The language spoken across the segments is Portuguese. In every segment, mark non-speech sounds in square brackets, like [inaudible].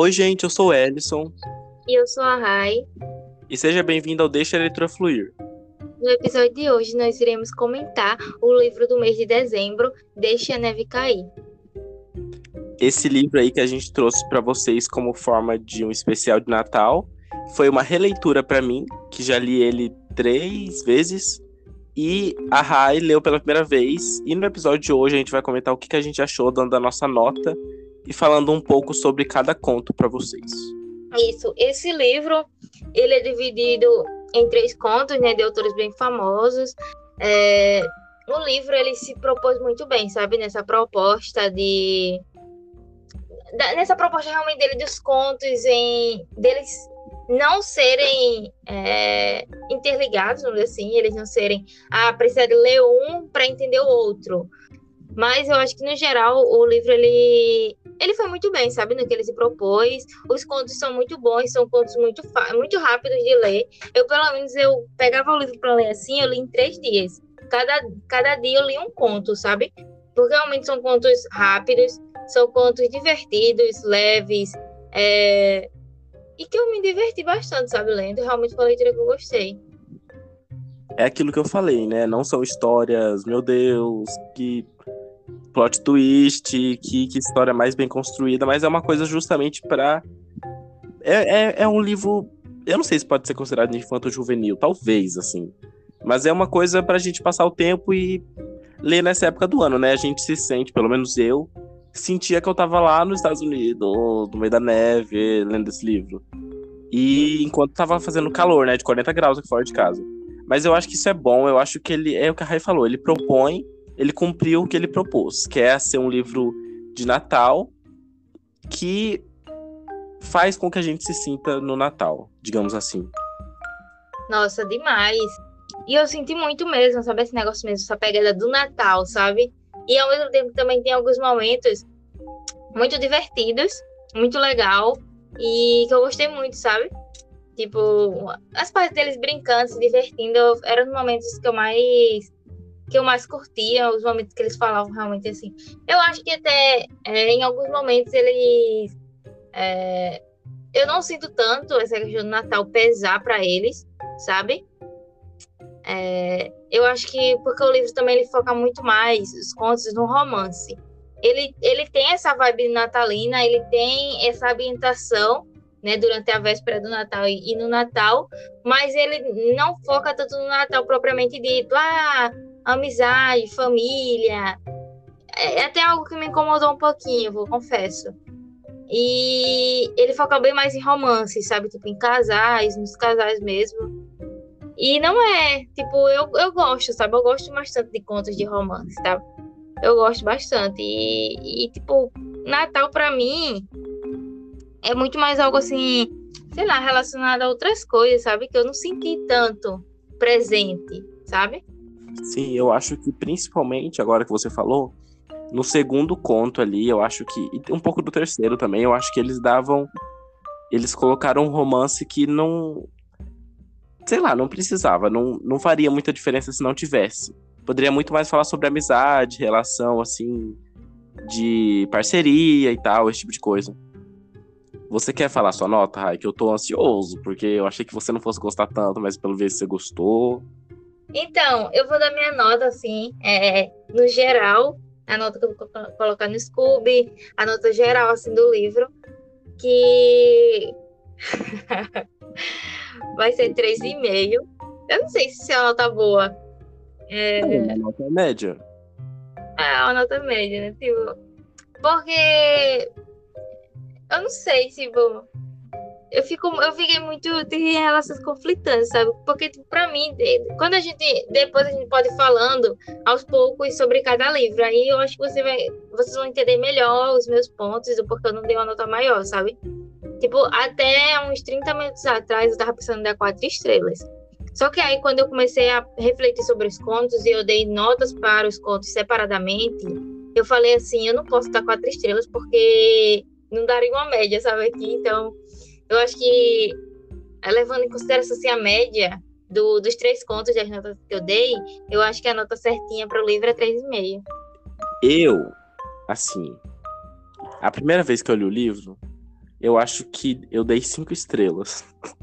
Oi, gente, eu sou o Ellison. E eu sou a Rai. E seja bem-vindo ao Deixa a Leitura Fluir. No episódio de hoje, nós iremos comentar o livro do mês de dezembro, Deixa a Neve Cair. Esse livro aí que a gente trouxe para vocês como forma de um especial de Natal foi uma releitura para mim, que já li ele três vezes. E a Rai leu pela primeira vez. E no episódio de hoje a gente vai comentar o que a gente achou, dando a nossa nota e falando um pouco sobre cada conto para vocês. Isso. Esse livro ele é dividido em três contos, né, de autores bem famosos. É, o livro ele se propôs muito bem, sabe, nessa proposta de nessa proposta realmente dele dos contos em deles não serem é, interligados, vamos dizer assim, eles não serem ah, precisa ler um para entender o outro. Mas eu acho que no geral o livro ele ele foi muito bem, sabe, no que ele se propôs. Os contos são muito bons, são contos muito, muito rápidos de ler. Eu, pelo menos, eu pegava o livro para ler assim, eu li em três dias. Cada, cada dia eu li um conto, sabe? Porque realmente são contos rápidos, são contos divertidos, leves, é... e que eu me diverti bastante, sabe, lendo. Realmente foi uma leitura que eu gostei. É aquilo que eu falei, né? Não são histórias, meu Deus, que plot twist, que, que história mais bem construída, mas é uma coisa justamente para é, é, é, um livro. Eu não sei se pode ser considerado infanto-juvenil, talvez, assim. Mas é uma coisa pra gente passar o tempo e ler nessa época do ano, né? A gente se sente, pelo menos eu, sentia que eu tava lá nos Estados Unidos, no meio da neve, lendo esse livro. E enquanto tava fazendo calor, né? De 40 graus aqui fora de casa. Mas eu acho que isso é bom, eu acho que ele. É o que a Rai falou, ele propõe ele cumpriu o que ele propôs, que é ser um livro de Natal que faz com que a gente se sinta no Natal, digamos assim. Nossa, demais. E eu senti muito mesmo, sabe, esse negócio mesmo, essa pegada do Natal, sabe? E ao mesmo tempo também tem alguns momentos muito divertidos, muito legal, e que eu gostei muito, sabe? Tipo, as partes deles brincando, se divertindo, eram os momentos que eu mais que eu mais curtia, os momentos que eles falavam realmente assim. Eu acho que até é, em alguns momentos eles. É, eu não sinto tanto essa questão do Natal pesar para eles, sabe? É, eu acho que porque o livro também ele foca muito mais os contos no romance. Ele, ele tem essa vibe natalina, ele tem essa ambientação, né, durante a véspera do Natal e, e no Natal, mas ele não foca tanto no Natal propriamente dito. Ah, amizade, família. É, é até algo que me incomodou um pouquinho, vou confesso. E ele foca bem mais em romance, sabe? Tipo, em casais, nos casais mesmo. E não é, tipo, eu, eu gosto, sabe? Eu gosto bastante de contos de romance, tá? Eu gosto bastante. E, e tipo, Natal para mim é muito mais algo assim, sei lá, relacionado a outras coisas, sabe? Que eu não senti tanto presente, sabe? Sim, eu acho que principalmente, agora que você falou, no segundo conto ali, eu acho que. E um pouco do terceiro também, eu acho que eles davam. Eles colocaram um romance que não. Sei lá, não precisava. Não, não faria muita diferença se não tivesse. Poderia muito mais falar sobre amizade, relação, assim. De parceria e tal, esse tipo de coisa. Você quer falar sua nota, Rai? Que eu tô ansioso, porque eu achei que você não fosse gostar tanto, mas pelo visto você gostou. Então, eu vou dar minha nota, assim, é, no geral, a nota que eu vou colocar no Scooby, a nota geral, assim, do livro, que [laughs] vai ser 3,5. Eu não sei se é uma nota boa. É, é uma nota média. É uma nota média, né? Tipo, porque eu não sei, tipo, eu fico eu fiquei muito de relações conflitantes, sabe? Porque tipo, para mim, quando a gente depois a gente pode ir falando aos poucos sobre cada livro, aí eu acho que você vai vocês vão entender melhor os meus pontos do porquê eu não dei uma nota maior, sabe? Tipo, até uns 30 minutos atrás eu tava pensando em dar quatro estrelas. Só que aí quando eu comecei a refletir sobre os contos e eu dei notas para os contos separadamente, eu falei assim, eu não posso dar quatro estrelas porque não daria uma média, sabe aqui, então eu acho que, é, levando em consideração assim, a média do, dos três contos das notas que eu dei, eu acho que a nota certinha para o livro é 3,5. Eu, assim, a primeira vez que eu li o livro, eu acho que eu dei cinco estrelas. [laughs]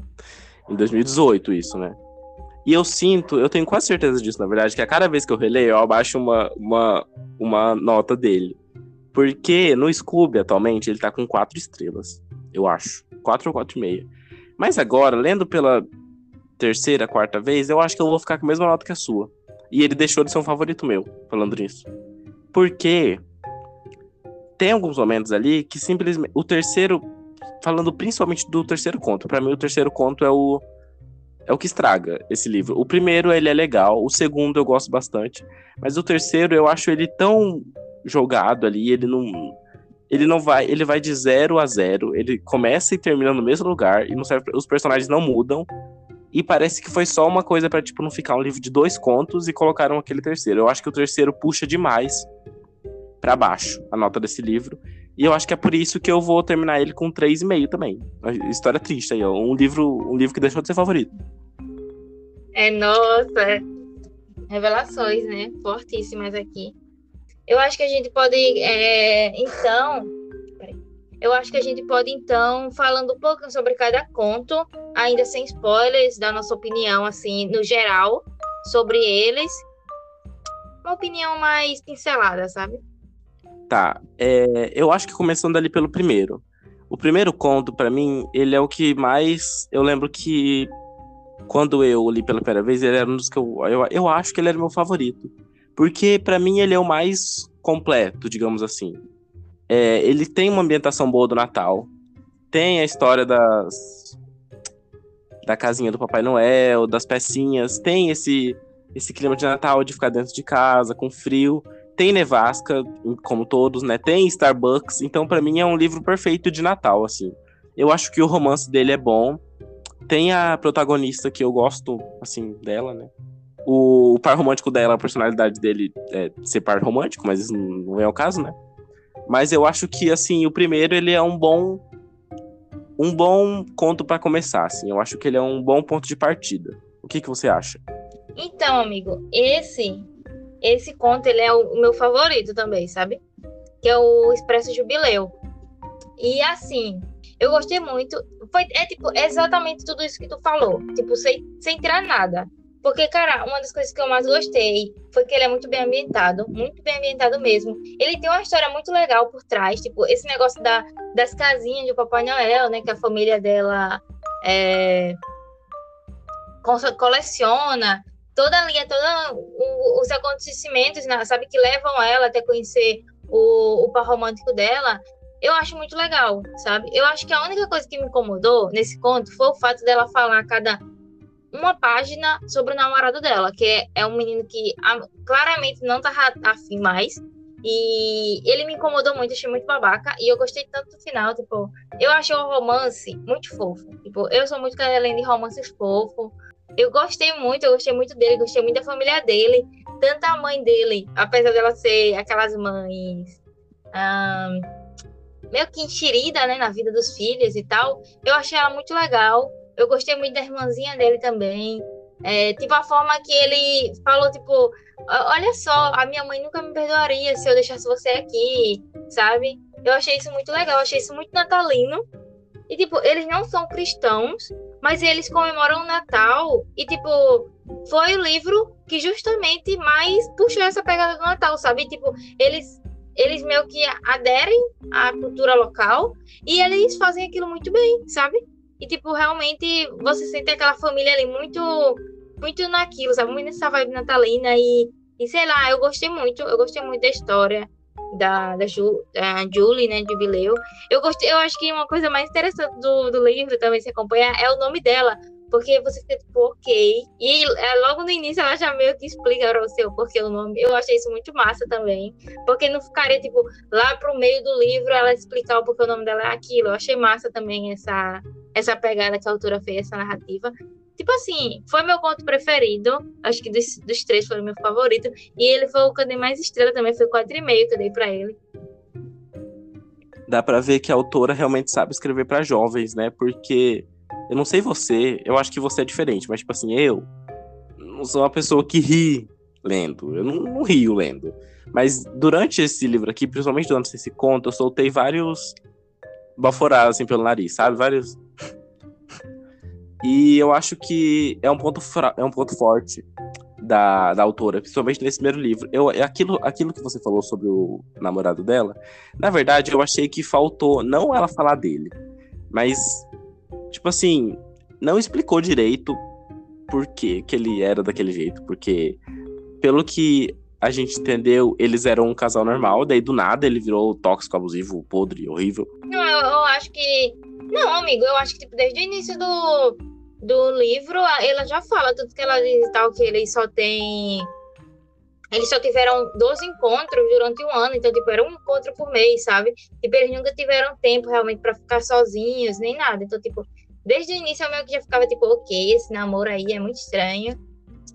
em 2018, isso, né? E eu sinto, eu tenho quase certeza disso, na verdade, que a cada vez que eu releio, eu abaixo uma, uma, uma nota dele. Porque no Scooby, atualmente, ele tá com quatro estrelas, eu acho. Quatro ou quatro e meia. Mas agora, lendo pela terceira, quarta vez, eu acho que eu vou ficar com a mesma nota que a sua. E ele deixou de ser um favorito meu, falando nisso. Porque tem alguns momentos ali que simplesmente. O terceiro. Falando principalmente do terceiro conto. para mim, o terceiro conto é o. É o que estraga esse livro. O primeiro, ele é legal. O segundo, eu gosto bastante. Mas o terceiro, eu acho ele tão jogado ali. Ele não. Ele não vai. Ele vai de zero a zero. Ele começa e termina no mesmo lugar. E não serve, os personagens não mudam. E parece que foi só uma coisa para tipo, não ficar um livro de dois contos e colocaram aquele terceiro. Eu acho que o terceiro puxa demais para baixo a nota desse livro. E eu acho que é por isso que eu vou terminar ele com 3,5 também. história triste aí, ó. Um livro, um livro que deixou de ser favorito. É, nossa. Revelações, né? Fortíssimas aqui. Eu acho que a gente pode, é, então. Eu acho que a gente pode, então, falando um pouco sobre cada conto, ainda sem spoilers, dar nossa opinião, assim, no geral, sobre eles. Uma opinião mais pincelada, sabe? Tá. É, eu acho que começando ali pelo primeiro. O primeiro conto, para mim, ele é o que mais. Eu lembro que quando eu li pela primeira vez, ele era um dos que eu. Eu, eu acho que ele era meu favorito. Porque, para mim, ele é o mais completo, digamos assim. É, ele tem uma ambientação boa do Natal. Tem a história das. Da casinha do Papai Noel, das pecinhas. Tem esse, esse clima de Natal de ficar dentro de casa, com frio. Tem nevasca, como todos, né? Tem Starbucks. Então, para mim, é um livro perfeito de Natal, assim. Eu acho que o romance dele é bom. Tem a protagonista que eu gosto, assim, dela, né? O, par romântico dela, a personalidade dele é ser par romântico, mas isso não é o caso, né? Mas eu acho que, assim, o primeiro, ele é um bom... Um bom conto para começar, assim. Eu acho que ele é um bom ponto de partida. O que, que você acha? Então, amigo, esse esse conto ele é o meu favorito também, sabe? Que é o Expresso Jubileu. E assim, eu gostei muito. Foi, é tipo exatamente tudo isso que tu falou. Tipo, sem, sem tirar nada. Porque, cara, uma das coisas que eu mais gostei foi que ele é muito bem ambientado, muito bem ambientado mesmo. Ele tem uma história muito legal por trás, tipo, esse negócio da, das casinhas de Papai Noel, né? Que a família dela é, coleciona toda a linha, todos os acontecimentos, né, sabe, que levam ela até conhecer o, o par romântico dela, eu acho muito legal, sabe? Eu acho que a única coisa que me incomodou nesse conto foi o fato dela falar cada uma página sobre o namorado dela, que é, um menino que claramente não tá afim mais. E ele me incomodou muito, achei muito babaca. E eu gostei tanto do final, tipo, eu achei o romance muito fofo. Tipo, eu sou muito além de romances fofo eu gostei muito, eu gostei muito dele, gostei muito da família dele, tanto a mãe dele, apesar dela ser aquelas mães um, meio que enxerida, né, na vida dos filhos e tal, eu achei ela muito legal. Eu gostei muito da irmãzinha dele também. É, tipo, a forma que ele falou, tipo, olha só, a minha mãe nunca me perdoaria se eu deixasse você aqui, sabe? Eu achei isso muito legal, achei isso muito natalino. E, tipo, eles não são cristãos, mas eles comemoram o Natal e, tipo, foi o livro que justamente mais puxou essa pegada do Natal, sabe? Tipo, eles eles meio que aderem à cultura local e eles fazem aquilo muito bem, sabe? E, tipo, realmente você sente aquela família ali muito, muito naquilo, sabe? Muito nessa vibe natalina e, e sei lá, eu gostei muito, eu gostei muito da história da, da, Ju, da Julie, né, de Jubileu. Eu gostei, eu acho que uma coisa mais interessante do, do livro também se acompanhar é o nome dela, porque você fica tipo, ok. E é, logo no início ela já meio que explica para você o porquê o nome. Eu achei isso muito massa também. Porque não ficaria, tipo, lá pro meio do livro ela explicar o porquê o nome dela é aquilo. Eu achei massa também essa, essa pegada que a autora fez, essa narrativa. Tipo assim, foi meu conto preferido. Acho que dos, dos três foi o meu favorito. E ele foi o que eu dei mais estrela também. Foi 4,5 que eu dei pra ele. Dá pra ver que a autora realmente sabe escrever para jovens, né? Porque eu não sei você, eu acho que você é diferente, mas tipo assim, eu não sou uma pessoa que ri lendo. Eu não, não rio lendo. Mas durante esse livro aqui, principalmente durante esse conto, eu soltei vários baforar assim pelo nariz, sabe? Vários. [laughs] E eu acho que é um ponto, fra... é um ponto forte da, da autora, principalmente nesse primeiro livro. Eu, é aquilo, aquilo que você falou sobre o namorado dela, na verdade, eu achei que faltou não ela falar dele, mas, tipo assim, não explicou direito por que, ele era daquele jeito, porque pelo que a gente entendeu, eles eram um casal normal, daí do nada ele virou tóxico, abusivo, podre, horrível. Não, eu, eu acho que. Não, amigo, eu acho que tipo, desde o início do, do livro, ela já fala tudo que ela diz e tal, que eles só têm. Eles só tiveram 12 encontros durante um ano, então, tipo, era um encontro por mês, sabe? Tipo, eles nunca tiveram tempo realmente para ficar sozinhos, nem nada. Então, tipo, desde o início eu meio que já ficava, tipo, ok, esse namoro aí é muito estranho.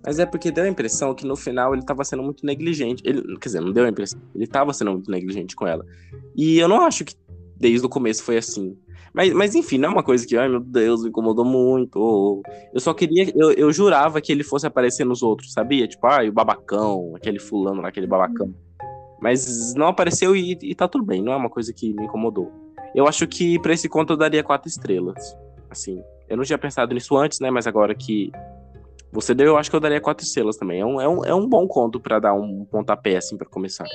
Mas é porque deu a impressão que no final ele tava sendo muito negligente. Ele, quer dizer, não deu a impressão. Ele tava sendo muito negligente com ela. E eu não acho que desde o começo foi assim. Mas, mas enfim, não é uma coisa que, ai meu Deus, me incomodou muito. Eu só queria. Eu, eu jurava que ele fosse aparecer nos outros, sabia? Tipo, ai, o babacão, aquele fulano lá, aquele babacão. Mas não apareceu e, e tá tudo bem, não é uma coisa que me incomodou. Eu acho que pra esse conto eu daria quatro estrelas. Assim, eu não tinha pensado nisso antes, né? Mas agora que você deu, eu acho que eu daria quatro estrelas também. É um, é um, é um bom conto para dar um pontapé, assim, para começar.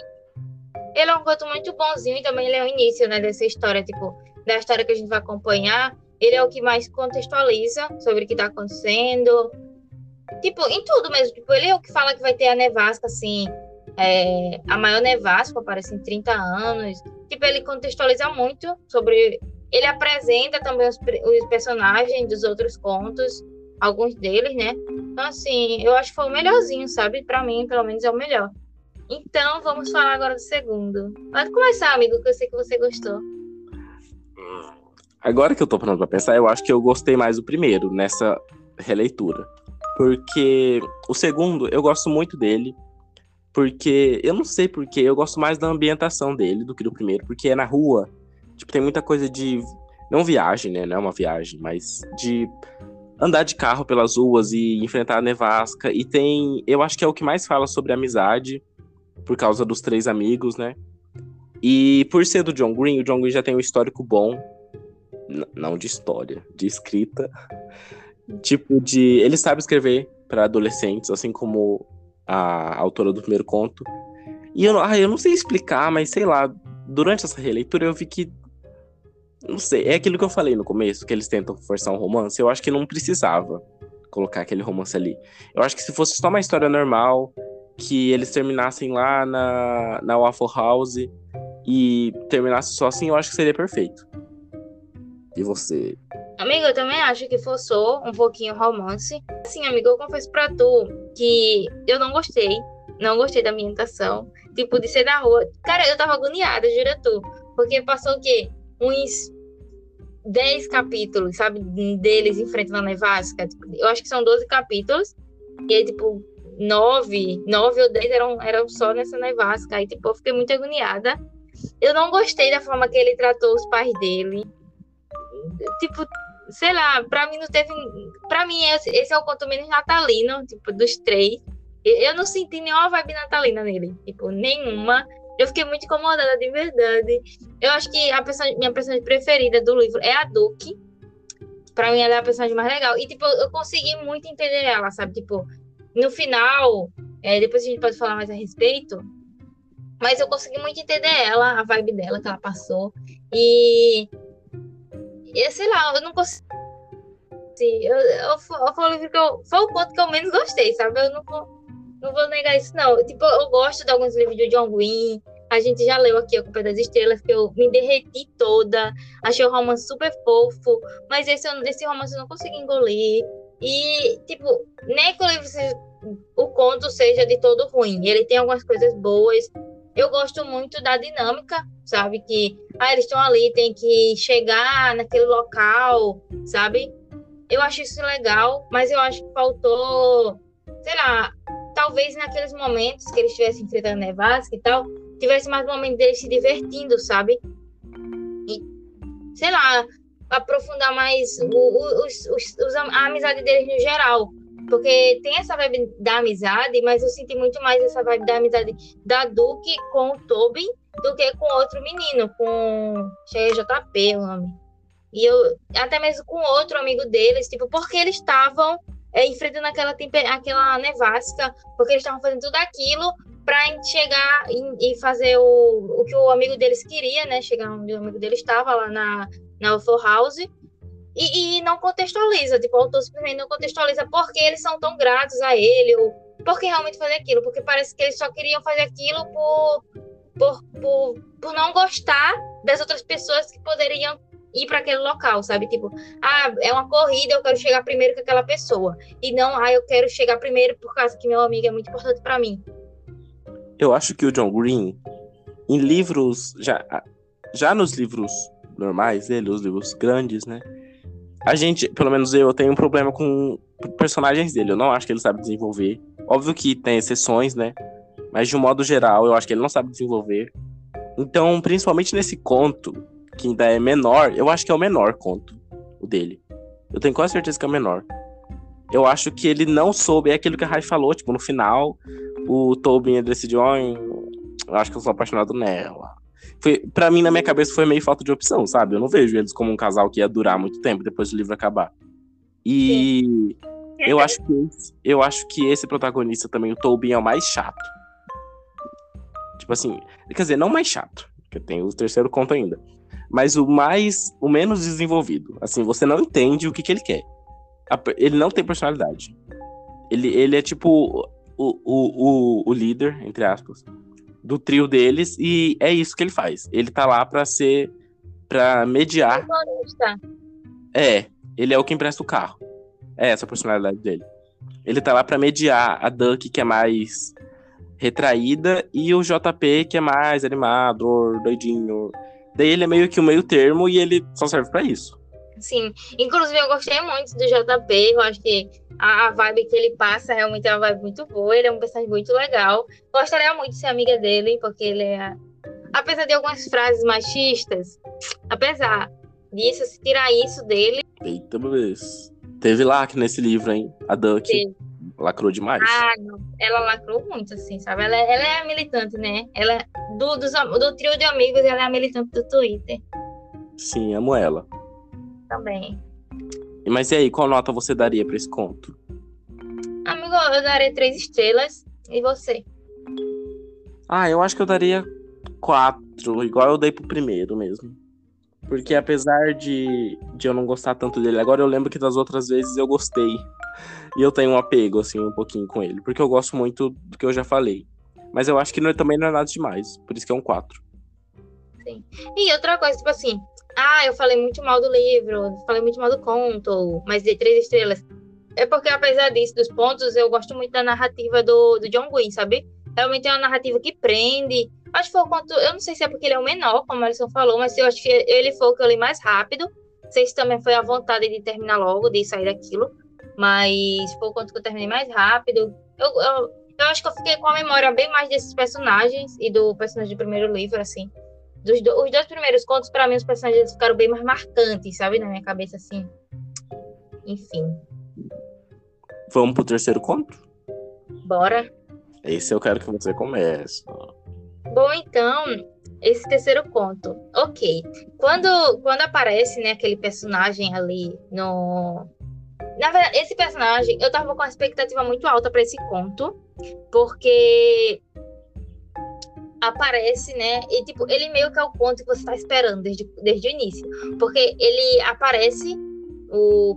Ele é um conto muito bonzinho e também ele é o início, né, dessa história, tipo, da história que a gente vai acompanhar. Ele é o que mais contextualiza sobre o que tá acontecendo. Tipo, em tudo mesmo. Tipo, ele é o que fala que vai ter a nevasca, assim, é, a maior nevasca, aparece em 30 anos. Tipo, ele contextualiza muito sobre. Ele apresenta também os, os personagens dos outros contos alguns deles, né? Então, assim, eu acho que foi o melhorzinho, sabe? Para mim, pelo menos, é o melhor. Então, vamos falar agora do segundo. Pode começar, amigo, que eu sei que você gostou. Agora que eu tô pronto pra pensar, eu acho que eu gostei mais do primeiro, nessa releitura. Porque o segundo, eu gosto muito dele. Porque, eu não sei porque, eu gosto mais da ambientação dele do que do primeiro. Porque é na rua. Tipo, tem muita coisa de. Não viagem, né? Não é uma viagem, mas de andar de carro pelas ruas e enfrentar a nevasca. E tem, eu acho que é o que mais fala sobre amizade, por causa dos três amigos, né? E por ser do John Green, o John Green já tem um histórico bom, não de história, de escrita. [laughs] Tipo, de. Ele sabe escrever para adolescentes, assim como a autora do primeiro conto. E eu, ah, eu não sei explicar, mas sei lá, durante essa releitura eu vi que não sei, é aquilo que eu falei no começo, que eles tentam forçar um romance. Eu acho que não precisava colocar aquele romance ali. Eu acho que se fosse só uma história normal, que eles terminassem lá na, na Waffle House e terminasse só assim, eu acho que seria perfeito. E você? Amigo, eu também acho que forçou um pouquinho o romance. Assim, amigo, eu confesso pra tu que eu não gostei. Não gostei da ambientação. Tipo, de ser na rua. Cara, eu tava agoniada, jura tu. Porque passou o quê? Uns 10 capítulos, sabe, deles enfrentando a nevasca. Tipo, eu acho que são 12 capítulos. E aí, tipo, 9, 9 ou 10 eram, eram só nessa nevasca. Aí, tipo, eu fiquei muito agoniada. Eu não gostei da forma que ele tratou os pais dele. Tipo, sei lá, pra mim não teve. Pra mim, esse é o conto menos natalino, tipo, dos três. Eu não senti nenhuma vibe natalina nele. Tipo, nenhuma. Eu fiquei muito incomodada de verdade. Eu acho que a minha personagem preferida do livro é a Duke. Pra mim, ela é a personagem mais legal. E, tipo, eu consegui muito entender ela, sabe? Tipo, no final, é, depois a gente pode falar mais a respeito. Mas eu consegui muito entender ela, a vibe dela que ela passou. E. e sei lá, eu não consigo. Eu, eu, eu, foi, o livro que eu, foi o ponto que eu menos gostei, sabe? Eu não, não vou negar isso, não. Tipo, eu gosto de alguns livros de John Green. A gente já leu aqui A Culpa das Estrelas, que eu me derreti toda. Achei o romance super fofo. Mas esse, esse romance eu não consegui engolir. E, tipo, nem que o livro seja, o conto seja de todo ruim. Ele tem algumas coisas boas. Eu gosto muito da dinâmica, sabe? Que ah, eles estão ali, tem que chegar naquele local, sabe? Eu acho isso legal, mas eu acho que faltou, sei lá, talvez naqueles momentos que eles estivessem enfrentando nevasca e tal, tivesse mais momento deles se divertindo, sabe? E, sei lá, aprofundar mais o, o, os, os, a amizade deles no geral. Porque tem essa vibe da amizade, mas eu senti muito mais essa vibe da amizade da Duke com o Toby do que com outro menino, com JP, o nome. E eu, até mesmo com outro amigo deles, tipo, porque eles estavam é, enfrentando aquela, aquela nevasca, porque eles estavam fazendo tudo aquilo para chegar e, fazer o, o que o amigo deles queria, né? Chegar onde o amigo deles estava, lá na, na UFO House. E, e, não contextualiza, tipo, o autor simplesmente não contextualiza porque eles são tão gratos a ele, ou porque realmente fazer aquilo, porque parece que eles só queriam fazer aquilo por, por, por, por não gostar das outras pessoas que poderiam ir para aquele local, sabe? Tipo, ah, é uma corrida, eu quero chegar primeiro que aquela pessoa. E não, ah, eu quero chegar primeiro por causa que meu amigo é muito importante para mim. Eu acho que o John Green, em livros, já, já nos livros normais dele, os livros grandes, né? A gente, pelo menos eu, tenho um problema com personagens dele. Eu não acho que ele sabe desenvolver. Óbvio que tem exceções, né? Mas de um modo geral, eu acho que ele não sabe desenvolver. Então, principalmente nesse conto, que ainda é menor, eu acho que é o menor conto, o dele. Eu tenho quase certeza que é o menor. Eu acho que ele não soube, é aquilo que a Rai falou, tipo, no final, o Tobin decidiu, oh, eu acho que eu sou apaixonado nela. Foi, pra mim, na minha cabeça, foi meio falta de opção, sabe? Eu não vejo eles como um casal que ia durar muito tempo depois do livro acabar. E eu acho que eu acho que esse protagonista também, o Tobin, é o mais chato. Tipo assim, quer dizer, não mais chato, porque tem o terceiro conto ainda mas o mais, o menos desenvolvido. Assim, você não entende o que, que ele quer. Ele não tem personalidade. Ele, ele é tipo o, o, o, o líder, entre aspas, do trio deles, e é isso que ele faz. Ele tá lá pra ser. pra mediar. É, ele é o que empresta o carro. É essa a personalidade dele. Ele tá lá pra mediar a Duck, que é mais retraída, e o JP, que é mais animado, doidinho, Daí ele é meio que o meio termo e ele só serve para isso. Sim, inclusive eu gostei muito do JP, eu acho que a, vibe que ele passa realmente é uma vibe muito boa, ele é um personagem muito legal. Gostaria muito de ser amiga dele, porque ele é. Apesar de algumas frases machistas, apesar disso, se tirar isso dele. Eita, beleza. Teve lá que nesse livro, hein? A Duck. Teve lacrou demais. Ah. Ela lacrou muito, assim, sabe? Ela, ela é a militante, né? Ela, do, dos, do trio de amigos, ela é a militante do Twitter. Sim, amo ela. Também. Mas e aí, qual nota você daria para esse conto? Amigo, eu daria três estrelas. E você? Ah, eu acho que eu daria quatro, igual eu dei pro primeiro mesmo. Porque apesar de, de eu não gostar tanto dele, agora eu lembro que das outras vezes eu gostei. E eu tenho um apego, assim, um pouquinho com ele. Porque eu gosto muito do que eu já falei. Mas eu acho que não, é, também não é nada demais. Por isso que é um 4. Sim. E outra coisa, tipo assim. Ah, eu falei muito mal do livro, falei muito mal do conto, mas dei três estrelas. É porque, apesar disso, dos pontos, eu gosto muito da narrativa do, do John Green, sabe? Realmente é uma narrativa que prende. Acho que foi o conto. Eu não sei se é porque ele é o menor, como a Alison falou, mas eu acho que ele foi o que eu li mais rápido. Não sei se também foi a vontade de terminar logo, de sair daquilo mas foi o quanto que eu terminei mais rápido. Eu, eu, eu, acho que eu fiquei com a memória bem mais desses personagens e do personagem do primeiro livro, assim. Dos do, os dois primeiros contos, para mim, os personagens ficaram bem mais marcantes, sabe? Na minha cabeça, assim. Enfim. Vamos pro terceiro conto? Bora. Esse eu quero que você comece. Bom, então, esse terceiro conto. Ok. Quando, quando aparece, né, aquele personagem ali no, na verdade, esse personagem, eu tava com uma expectativa muito alta para esse conto, porque aparece, né? E tipo, ele meio que é o conto que você tá esperando desde, desde o início. Porque ele aparece, o,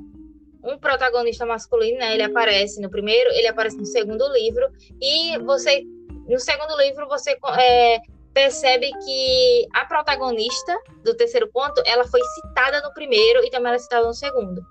um protagonista masculino, né? Ele aparece no primeiro, ele aparece no segundo livro, e você, no segundo livro, você é, percebe que a protagonista do terceiro conto, ela foi citada no primeiro e também ela é citada no segundo.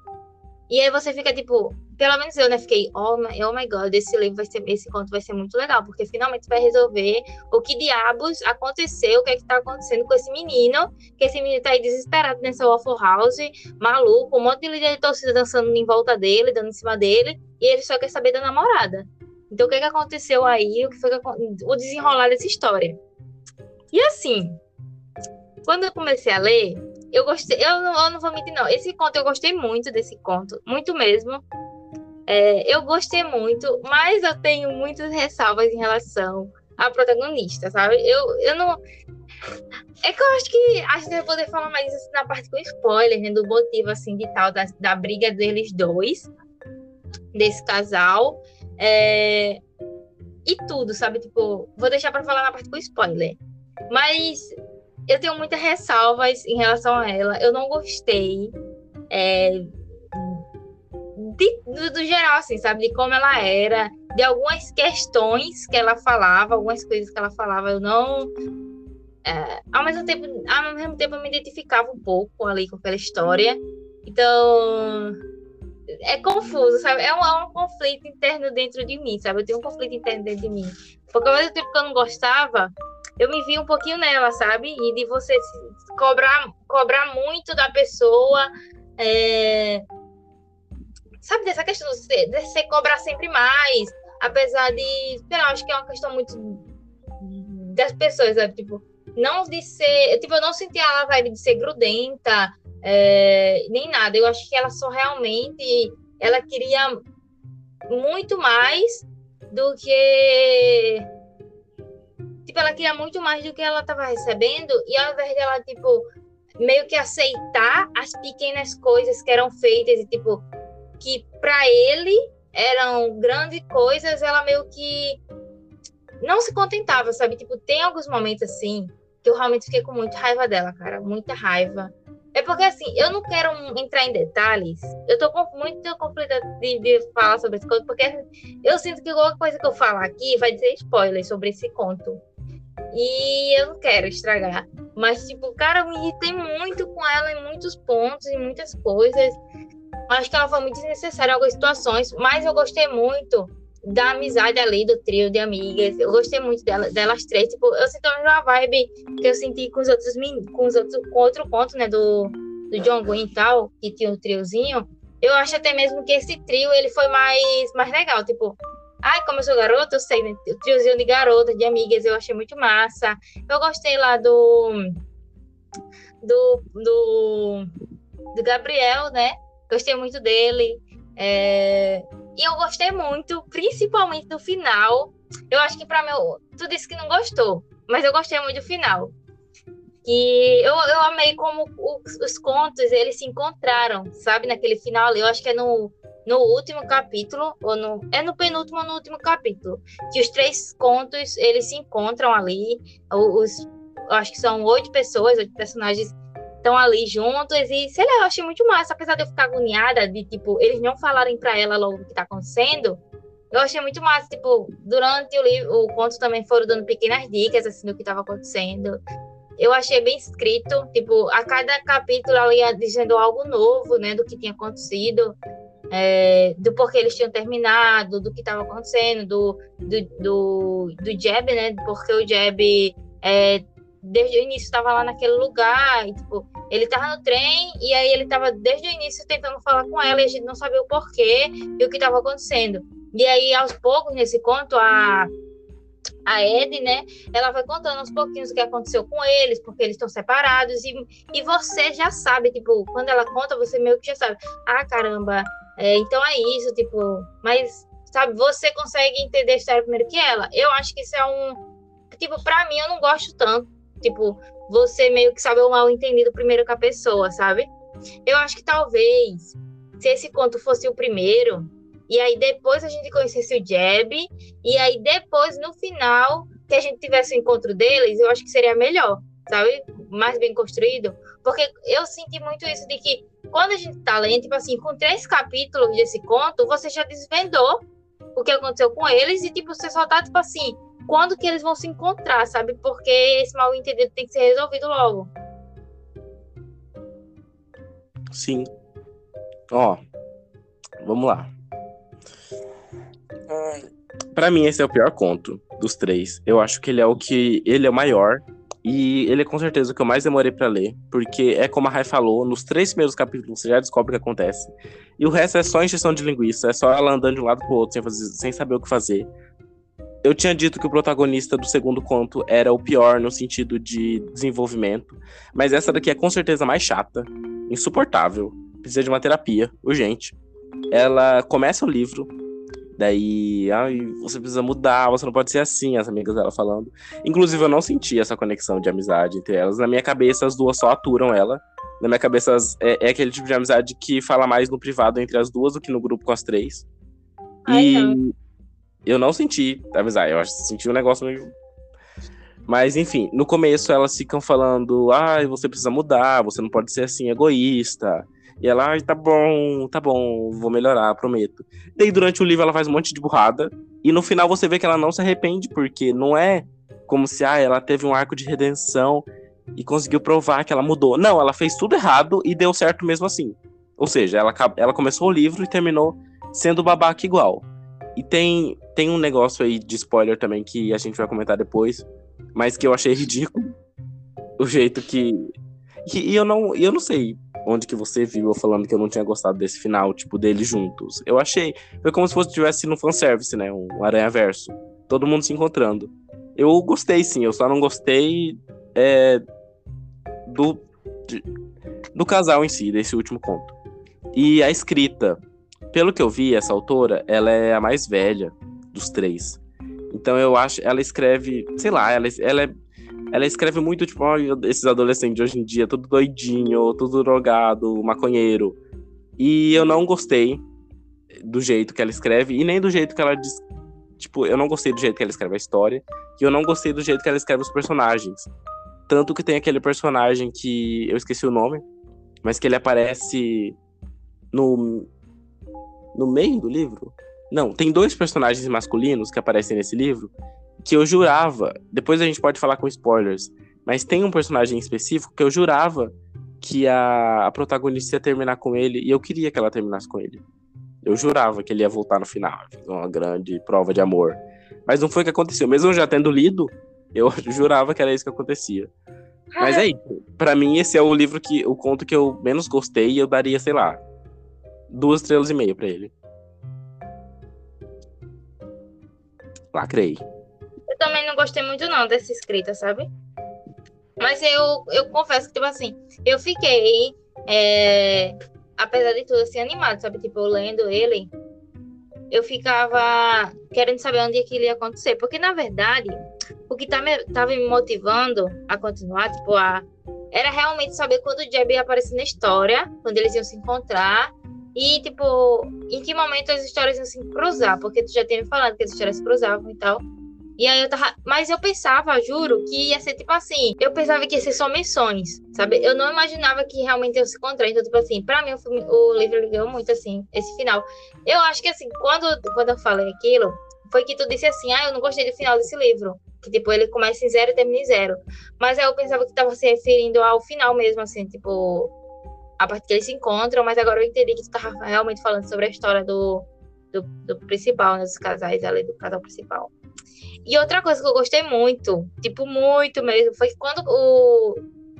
E aí você fica tipo, pelo menos eu, né? Fiquei, oh my, oh my god, esse livro vai ser, esse conto vai ser muito legal, porque finalmente vai resolver o que diabos aconteceu, o que é que tá acontecendo com esse menino, que esse menino tá aí desesperado nessa Waffle House, maluco, um monte de líder de torcida dançando em volta dele, dando em cima dele, e ele só quer saber da namorada. Então o que é que aconteceu aí, o que foi que, o desenrolar dessa história. E assim, quando eu comecei a ler, eu gostei, eu não, eu não vou mentir, não. Esse conto eu gostei muito desse conto, muito mesmo. É, eu gostei muito, mas eu tenho muitas ressalvas em relação à protagonista, sabe? Eu, eu não. É que eu acho que a gente vai poder falar mais isso na parte com spoiler, né? Do motivo, assim, de tal, da, da briga deles dois, desse casal. É... E tudo, sabe? Tipo, vou deixar para falar na parte com spoiler. Mas eu tenho muitas ressalvas em relação a ela. Eu não gostei é, de, do, do, geral, assim, sabe? De como ela era, de algumas questões que ela falava, algumas coisas que ela falava, eu não. É, ao mesmo tempo, ao mesmo tempo eu me identificava um pouco ali com aquela história. Então, é confuso, sabe? É um, é um, conflito interno dentro de mim, sabe? Eu tenho um conflito interno dentro de mim. Porque ao mesmo tempo que eu não gostava, eu me vi um pouquinho nela, sabe? E de você cobrar, cobrar muito da pessoa. É... Sabe, dessa questão de você, cobrar sempre mais. Apesar de, sei lá, acho que é uma questão muito das pessoas, sabe? Tipo, não de ser. Tipo, eu não senti a vibe de ser grudenta, é, nem nada. Eu acho que ela só realmente. Ela queria muito mais do que tipo, ela queria muito mais do que ela estava recebendo, e ao invés dela, tipo, meio que aceitar as pequenas coisas que eram feitas, e, tipo, que para ele eram grandes coisas, ela meio que não se contentava, sabe? Tipo, tem alguns momentos assim que eu realmente fiquei com muita raiva dela, cara, muita raiva. É porque assim, eu não quero entrar em detalhes. Eu tô com muito conflito de, de falar sobre esse conto, porque eu sinto que qualquer coisa que eu falar aqui vai dizer spoiler sobre esse conto. E eu não quero estragar. Mas, tipo, cara, eu me irritei muito com ela em muitos pontos, em muitas coisas. Acho que ela foi muito desnecessária em algumas situações, mas eu gostei muito da amizade ali do trio de amigas. Eu gostei muito dela, delas três. Tipo, eu senti a mesma vibe que eu senti com os outros com os outros, com outro conto, né, do, do John Green e tal, que tinha um triozinho. Eu acho até mesmo que esse trio ele foi mais, mais legal. Tipo, Ai, como eu sou garota, eu sei, né? O triozinho de garota, de amigas, eu achei muito massa. Eu gostei lá do. Do. Do, do Gabriel, né? Gostei muito dele. É... E eu gostei muito, principalmente do final. Eu acho que para mim, tu disse que não gostou, mas eu gostei muito do final. E eu, eu amei como os, os contos eles se encontraram, sabe, naquele final ali. Eu acho que é no no último capítulo, ou no, é no penúltimo ou no último capítulo, que os três contos, eles se encontram ali, os, acho que são oito pessoas, oito personagens estão ali juntos, e sei lá, eu achei muito massa, apesar de eu ficar agoniada, de, tipo, eles não falarem para ela logo o que tá acontecendo, eu achei muito massa, tipo, durante o livro, o conto também foram dando pequenas dicas, assim, do que estava acontecendo, eu achei bem escrito, tipo, a cada capítulo ela ia dizendo algo novo, né, do que tinha acontecido, é, do porquê eles tinham terminado, do que estava acontecendo, do, do, do, do Jeb, né? Porque o Jeb, é, desde o início, estava lá naquele lugar, e, tipo, ele estava no trem, e aí ele estava desde o início tentando falar com ela, e a gente não sabia o porquê e o que estava acontecendo. E aí, aos poucos, nesse conto, a a Ed, né? Ela vai contando aos pouquinhos o que aconteceu com eles, porque eles estão separados, e, e você já sabe, tipo, quando ela conta, você meio que já sabe, ah, caramba, é, então é isso, tipo, mas, sabe, você consegue entender a história primeiro que ela. Eu acho que isso é um. Tipo, pra mim, eu não gosto tanto. Tipo, você meio que sabe o mal entendido primeiro com a pessoa, sabe? Eu acho que talvez, se esse conto fosse o primeiro, e aí depois a gente conhecesse o Jeb, e aí depois, no final, que a gente tivesse o encontro deles, eu acho que seria melhor, sabe? Mais bem construído. Porque eu senti muito isso de que quando a gente tá lendo, tipo assim, com três capítulos desse conto, você já desvendou o que aconteceu com eles e, tipo, você só tá, tipo assim, quando que eles vão se encontrar, sabe? Porque esse mal entendido tem que ser resolvido logo. Sim. Ó, vamos lá. Para mim esse é o pior conto dos três. Eu acho que ele é o que ele é o maior e ele é com certeza o que eu mais demorei para ler, porque é como a Rai falou, nos três primeiros capítulos você já descobre o que acontece. E o resto é só injeção de linguiça, é só ela andando de um lado pro outro sem, fazer, sem saber o que fazer. Eu tinha dito que o protagonista do segundo conto era o pior no sentido de desenvolvimento, mas essa daqui é com certeza mais chata, insuportável, precisa de uma terapia, urgente. ela começa o livro, daí, ai, você precisa mudar, você não pode ser assim, as amigas dela falando. Inclusive, eu não senti essa conexão de amizade entre elas. Na minha cabeça, as duas só aturam ela. Na minha cabeça, é, é aquele tipo de amizade que fala mais no privado entre as duas do que no grupo com as três. Ai, e não. eu não senti amizade, eu acho que senti um negócio meio mas, enfim, no começo elas ficam falando: ah, você precisa mudar, você não pode ser assim, egoísta. E ela, ah, tá bom, tá bom, vou melhorar, prometo. Daí, durante o livro, ela faz um monte de burrada. E no final você vê que ela não se arrepende, porque não é como se ah, ela teve um arco de redenção e conseguiu provar que ela mudou. Não, ela fez tudo errado e deu certo mesmo assim. Ou seja, ela, ela começou o livro e terminou sendo babaca igual. E tem, tem um negócio aí de spoiler também que a gente vai comentar depois, mas que eu achei [laughs] ridículo. O jeito que. E, e eu não eu não sei onde que você viu eu falando que eu não tinha gostado desse final, tipo, deles juntos. Eu achei. Foi como se fosse tivesse no fanservice, né? Um Aranha Verso. Todo mundo se encontrando. Eu gostei, sim, eu só não gostei é, do, de, do casal em si, desse último conto. E a escrita, pelo que eu vi, essa autora, ela é a mais velha dos três. Então eu acho, ela escreve, sei lá, ela, ela, é, ela escreve muito, tipo, oh, esses adolescentes de hoje em dia, tudo doidinho, tudo drogado, maconheiro. E eu não gostei do jeito que ela escreve e nem do jeito que ela diz. Tipo, eu não gostei do jeito que ela escreve a história e eu não gostei do jeito que ela escreve os personagens. Tanto que tem aquele personagem que eu esqueci o nome, mas que ele aparece no no meio do livro. Não, tem dois personagens masculinos que aparecem nesse livro que eu jurava. Depois a gente pode falar com spoilers. Mas tem um personagem específico que eu jurava que a, a protagonista ia terminar com ele e eu queria que ela terminasse com ele. Eu jurava que ele ia voltar no final, uma grande prova de amor. Mas não foi o que aconteceu. Mesmo já tendo lido, eu [laughs] jurava que era isso que acontecia. Mas é isso. Pra mim, esse é o livro que. o conto que eu menos gostei e eu daria, sei lá, duas estrelas e meia pra ele. Lacrei. Também não gostei muito não dessa escrita, sabe? Mas eu, eu confesso que, tipo assim, eu fiquei, é, apesar de tudo, assim, animado, sabe? Tipo, lendo ele, eu ficava querendo saber onde aquilo ia acontecer. Porque, na verdade, o que tá me, tava me motivando a continuar, tipo, a, era realmente saber quando o Jeb ia aparecer na história, quando eles iam se encontrar, e, tipo, em que momento as histórias iam se cruzar? Porque tu já tinha me falado que as histórias se cruzavam e tal. E aí eu tava. Mas eu pensava, juro, que ia ser tipo assim. Eu pensava que ia ser só menções, sabe? Eu não imaginava que realmente ia se encontrar. Então, tipo assim, pra mim o, filme, o livro ligou muito assim, esse final. Eu acho que assim, quando, quando eu falei aquilo, foi que tu disse assim, ah, eu não gostei do final desse livro. Que, tipo, ele começa em zero e termina em zero. Mas aí eu pensava que tava se referindo ao final mesmo, assim, tipo, a parte que eles se encontram, mas agora eu entendi que tu tava realmente falando sobre a história do, do, do principal, né, dos casais ali, do casal principal. E outra coisa que eu gostei muito, tipo, muito mesmo, foi que quando o,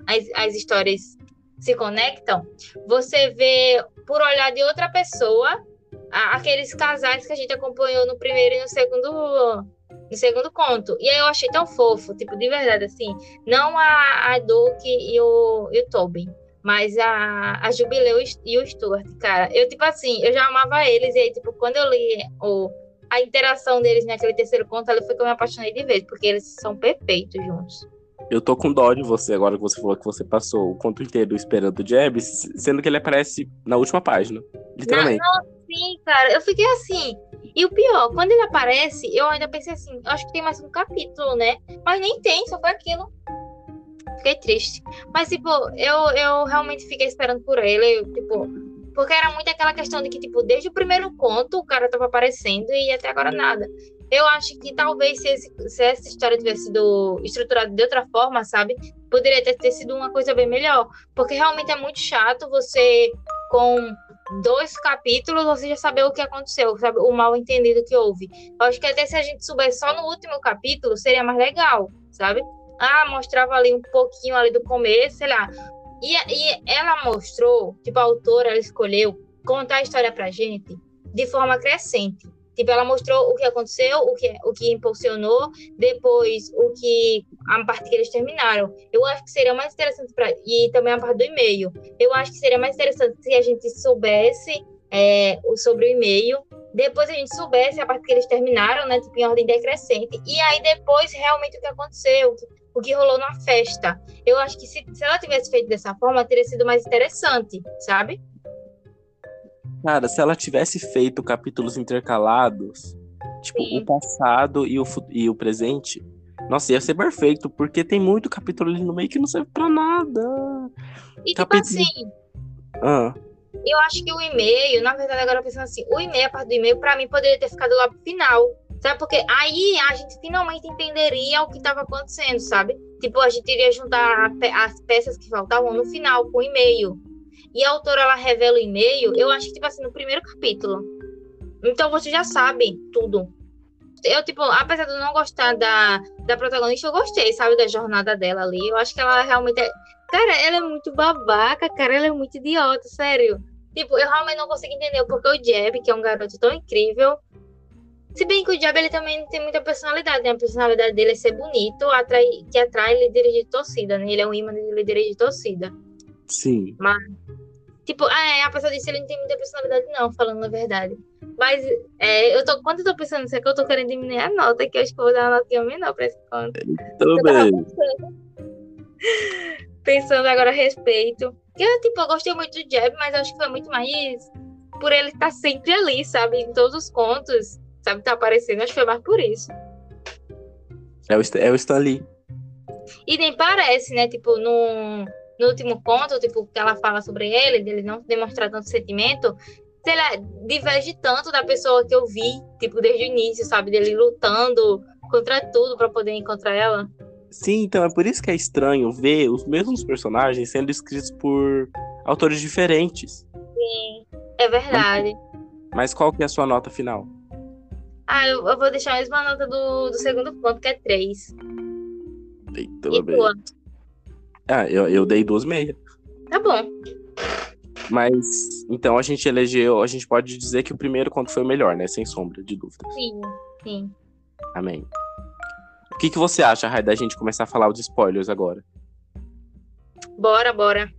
as, as histórias se conectam, você vê por olhar de outra pessoa aqueles casais que a gente acompanhou no primeiro e no segundo no segundo conto. E aí eu achei tão fofo, tipo, de verdade, assim. Não a, a Duke e o, e o Tobin, mas a, a Jubileu e o Stuart, cara, eu, tipo assim, eu já amava eles, e aí, tipo, quando eu li o, a interação deles naquele terceiro conto, ali foi que eu me apaixonei de vez, porque eles são perfeitos juntos. Eu tô com dó de você agora que você falou que você passou o conto inteiro esperando o Jeb, sendo que ele aparece na última página, literalmente. Não, não, sim, cara, eu fiquei assim. E o pior, quando ele aparece, eu ainda pensei assim, eu acho que tem mais um capítulo, né? Mas nem tem, só foi aquilo fiquei triste. Mas, tipo, eu, eu realmente fiquei esperando por ele, tipo, porque era muito aquela questão de que, tipo, desde o primeiro conto o cara tava aparecendo e até agora nada. Eu acho que talvez se, esse, se essa história tivesse sido estruturada de outra forma, sabe? Poderia ter, ter sido uma coisa bem melhor. Porque realmente é muito chato você, com dois capítulos, você já saber o que aconteceu, sabe? O mal entendido que houve. Eu acho que até se a gente soubesse só no último capítulo, seria mais legal, sabe? ah, mostrava ali um pouquinho ali do começo, sei lá. E, e ela mostrou, tipo, a autora, ela escolheu contar a história pra gente de forma crescente. Tipo, ela mostrou o que aconteceu, o que, o que impulsionou, depois o que a parte que eles terminaram. Eu acho que seria mais interessante para e também a parte do e-mail. Eu acho que seria mais interessante se a gente soubesse é, sobre o e-mail. Depois a gente soubesse a parte que eles terminaram, né? Tipo, em ordem decrescente. E aí depois realmente o que aconteceu, o que rolou na festa. Eu acho que se, se ela tivesse feito dessa forma, teria sido mais interessante, sabe? Cara, se ela tivesse feito capítulos intercalados, tipo, Sim. o passado e o, e o presente, nossa, ia ser perfeito, porque tem muito capítulo ali no meio que não serve pra nada. E tipo capítulo... tipo assim. Ah. Eu acho que o e-mail, na verdade, agora pensando assim, o e-mail, a parte do e-mail, pra mim, poderia ter ficado lá pro final. Sabe? Porque aí a gente finalmente entenderia o que estava acontecendo, sabe? Tipo, a gente iria juntar as peças que faltavam no final, com o e-mail. E a autora, ela revela o e-mail, eu acho que, tipo assim, no primeiro capítulo. Então você já sabe tudo. Eu, tipo, apesar de eu não gostar da, da protagonista, eu gostei, sabe, da jornada dela ali. Eu acho que ela realmente é. Cara, ela é muito babaca, cara, ela é muito idiota, sério. Tipo, eu realmente não consigo entender porque o Jeb, que é um garoto tão incrível, se bem que o Diabo ele também não tem muita personalidade, né? A personalidade dele é ser bonito, atrai, que atrai líderes de torcida, né? Ele é um imã de líderes de torcida. Sim. Mas, tipo, é, apesar disso, ele não tem muita personalidade, não, falando a verdade. Mas, é, eu tô, quando eu tô pensando nisso aqui, eu tô querendo diminuir a nota, que eu acho que eu vou dar uma notinha menor pra esse conto. Tudo bem. [laughs] Pensando, agora a respeito. Eu, tipo, eu gostei muito do Jeb, mas acho que foi muito mais por ele estar sempre ali, sabe? Em todos os contos sabe? Tá aparecendo, acho que foi mais por isso. É o, é o Stan Lee. E nem parece, né? Tipo, no, no último conto, tipo, que ela fala sobre ele, dele não demonstrar tanto sentimento, sei lá, diverge tanto da pessoa que eu vi, tipo, desde o início, sabe? Dele lutando contra tudo para poder encontrar ela. Sim, então é por isso que é estranho ver os mesmos personagens sendo escritos por autores diferentes. Sim, é verdade. Mas, mas qual que é a sua nota final? Ah, eu, eu, vou deixar a mesma nota do, do segundo ponto, que é 3. Eita, e tua? Ah, eu, eu dei duas meias. Tá bom. Mas, então a gente elegeu, a gente pode dizer que o primeiro conto foi o melhor, né? Sem sombra de dúvidas. Sim, sim. Amém. O que, que você acha, Rai, da gente começar a falar os spoilers agora? Bora, bora.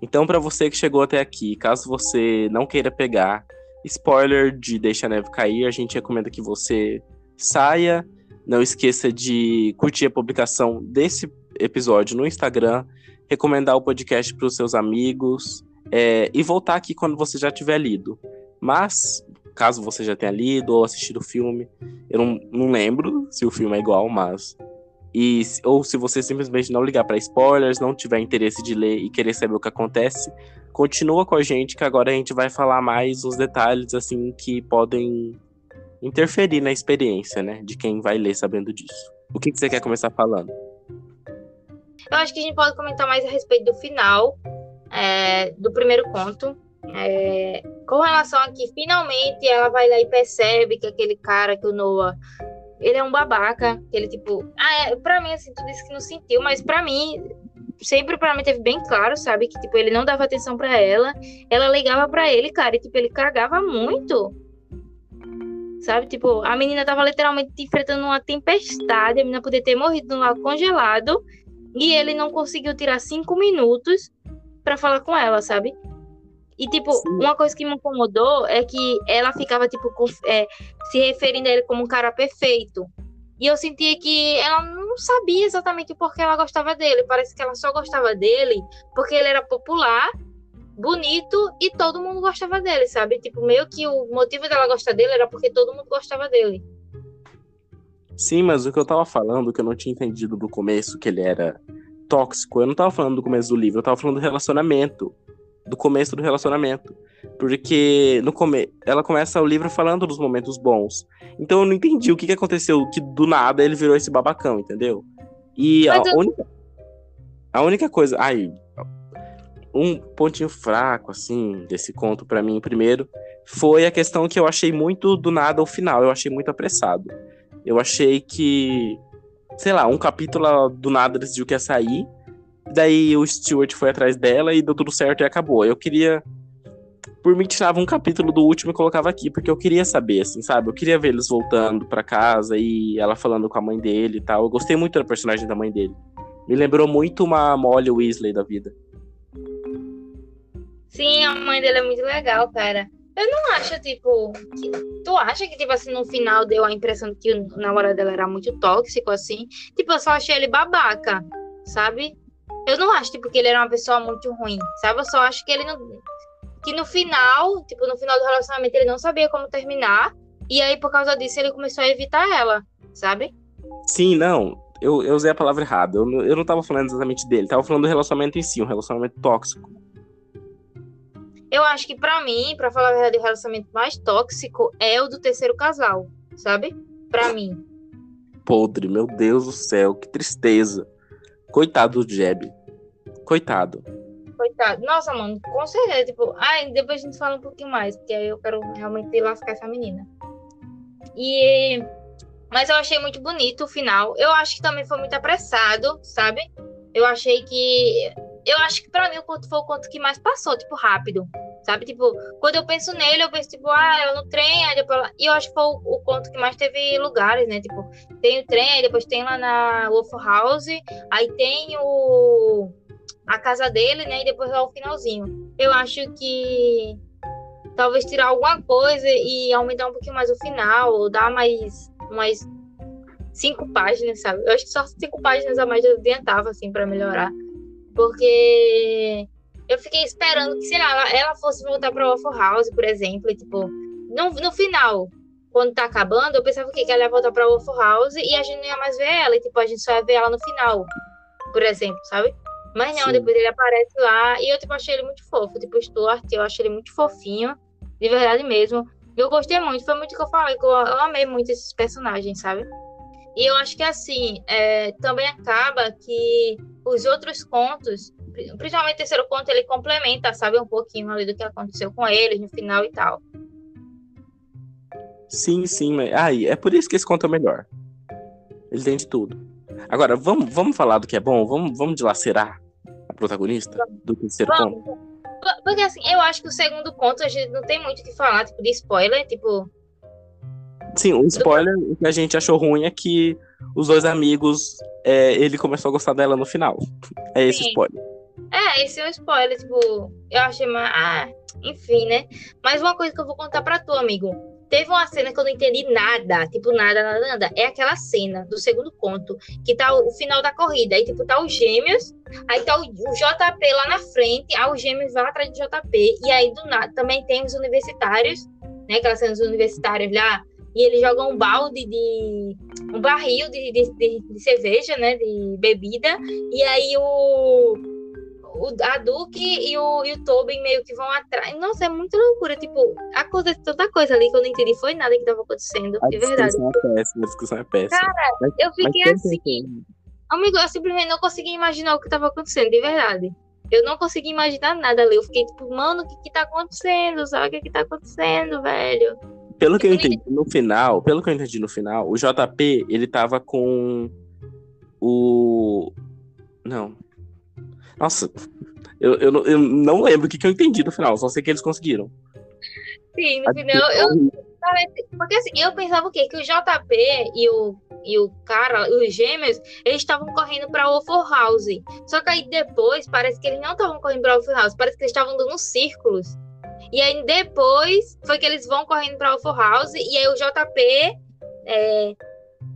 Então, para você que chegou até aqui, caso você não queira pegar Spoiler de Deixa a Neve Cair, a gente recomenda que você saia. Não esqueça de curtir a publicação desse episódio no Instagram, recomendar o podcast para os seus amigos é, e voltar aqui quando você já tiver lido. Mas, caso você já tenha lido ou assistido o filme, eu não, não lembro se o filme é igual, mas. E, ou se você simplesmente não ligar para spoilers, não tiver interesse de ler e querer saber o que acontece, continua com a gente que agora a gente vai falar mais uns detalhes assim que podem interferir na experiência, né, de quem vai ler sabendo disso. O que, que você quer começar falando? Eu acho que a gente pode comentar mais a respeito do final é, do primeiro conto. É, com relação a que finalmente ela vai lá e percebe que aquele cara que o Noah ele é um babaca, ele tipo, ah, é, pra mim assim, tu disse que não sentiu, mas para mim sempre para mim teve bem claro, sabe? Que, tipo, ele não dava atenção para ela. Ela ligava para ele, cara, e, tipo, ele cagava muito. Sabe? Tipo, a menina tava literalmente enfrentando uma tempestade. A menina podia ter morrido no lago congelado. E ele não conseguiu tirar cinco minutos para falar com ela, sabe? E, tipo, Sim. uma coisa que me incomodou é que ela ficava, tipo, é, se referindo a ele como um cara perfeito. E eu sentia que ela não sabia exatamente o porquê ela gostava dele. Parece que ela só gostava dele porque ele era popular, bonito e todo mundo gostava dele, sabe? Tipo, meio que o motivo dela gostar dele era porque todo mundo gostava dele. Sim, mas o que eu tava falando, que eu não tinha entendido do começo, que ele era tóxico, eu não tava falando do começo do livro, eu tava falando do relacionamento. Do começo do relacionamento. Porque no come... ela começa o livro falando dos momentos bons. Então eu não entendi o que, que aconteceu, que do nada ele virou esse babacão, entendeu? E a, eu... única... a única coisa. Ai, um pontinho fraco, assim, desse conto para mim, primeiro, foi a questão que eu achei muito do nada ao final. Eu achei muito apressado. Eu achei que, sei lá, um capítulo do nada decidiu que ia sair. Daí o Stuart foi atrás dela e deu tudo certo e acabou. Eu queria por mim tirava um capítulo do último e colocava aqui, porque eu queria saber, assim, sabe? Eu queria ver eles voltando para casa e ela falando com a mãe dele e tal. Eu gostei muito da personagem da mãe dele. Me lembrou muito uma Molly Weasley da vida. Sim, a mãe dele é muito legal, cara. Eu não acho, tipo. Que, tu acha que, tipo assim, no final deu a impressão de que o namorado dela era muito tóxico, assim? Tipo, eu só achei ele babaca, sabe? Eu não acho, tipo, que ele era uma pessoa muito ruim, sabe? Eu só acho que ele não. Que no final, tipo, no final do relacionamento ele não sabia como terminar. E aí, por causa disso, ele começou a evitar ela, sabe? Sim, não. Eu, eu usei a palavra errada. Eu, eu não tava falando exatamente dele. Tava falando do relacionamento em si, um relacionamento tóxico. Eu acho que para mim, para falar a verdade, o relacionamento mais tóxico é o do terceiro casal, sabe? Para mim. Podre, meu Deus do céu, que tristeza. Coitado do Jeb. Coitado. Coitado. Nossa, mano, com certeza. Tipo, ai, depois a gente fala um pouquinho mais, porque aí eu quero realmente lascar essa menina. E. Mas eu achei muito bonito o final. Eu acho que também foi muito apressado, sabe? Eu achei que eu acho que para mim o conto foi o conto que mais passou, tipo, rápido. Sabe? Tipo, quando eu penso nele, eu penso, tipo, ah, eu no trem, aí depois. E eu acho que foi o, o, conto que mais teve lugares, né? Tipo, tem o trem, aí depois tem lá na Wolf House, aí tem o. a casa dele, né? E depois lá o finalzinho. Eu acho que. Talvez tirar alguma coisa e aumentar um pouquinho mais o final, ou dar mais. mais cinco páginas, sabe? Eu acho que só cinco páginas a mais adiantava, assim, para melhorar. Porque eu fiquei esperando que, sei lá, ela, fosse voltar para o Waffle House, por exemplo, e, tipo, no, no final, quando tá acabando, eu pensava que ela ia voltar para o Waffle House e a gente não ia mais ver ela, e, tipo, a gente só ia ver ela no final, por exemplo, sabe? Mas não, Sim. depois ele aparece lá e eu, tipo, achei ele muito fofo. Tipo, Stuart, eu achei ele muito fofinho, de verdade mesmo. Eu gostei muito, foi muito o que eu falei, que eu, eu amei muito esses personagens, sabe? E eu acho que assim, é, também acaba que os outros contos, principalmente o terceiro conto, ele complementa, sabe, um pouquinho ali do que aconteceu com eles no final e tal. Sim, sim, mas aí é por isso que esse conto é melhor. Ele tem de tudo. Agora, vamos, vamos falar do que é bom? Vamos, vamos dilacerar a protagonista do terceiro vamos. conto? Porque assim, eu acho que o segundo conto a gente não tem muito o que falar, tipo, de spoiler, tipo, Sim, um spoiler o que a gente achou ruim é que os dois amigos, é, ele começou a gostar dela no final. É esse Sim. spoiler. É, esse é o spoiler, tipo, eu achei mais. Ah, enfim, né? Mas uma coisa que eu vou contar pra tu, amigo. Teve uma cena que eu não entendi nada, tipo, nada, nada, nada. É aquela cena do segundo conto, que tá o, final da corrida. Aí, tipo, tá os gêmeos, aí tá o, o, JP lá na frente, aí os gêmeos vão atrás do JP. E aí, do nada, também tem os universitários, né? Aquelas cenas dos universitários lá, e ele joga um balde de. um barril de, de, de, de cerveja, né? De bebida, e aí o. o a Duke e o, e o Tobin meio que vão atrás. Nossa, é muita loucura. Tipo, acontece tanta coisa ali que eu não entendi. Foi nada que estava acontecendo. A de verdade. É péssima, a discussão é péssima. Cara, mas, eu fiquei assim. Amigo, eu simplesmente não consegui imaginar o que estava acontecendo, de verdade. Eu não consegui imaginar nada ali. Eu fiquei tipo, mano, o que que tá acontecendo? Sabe o que que tá acontecendo, velho? Pelo que eu entendi no final, pelo que eu entendi no final, o JP, ele tava com o. Não. Nossa, eu, eu, eu não lembro o que, que eu entendi no final, só sei que eles conseguiram. Sim, no final, eu. Porque assim, eu pensava o quê? Que o JP e o, e o cara, os gêmeos, eles estavam correndo pra Waffle House. Só que aí depois, parece que eles não estavam correndo pra Waffle House, parece que eles estavam dando círculos. E aí depois foi que eles vão correndo para Alpha House e aí o JP é,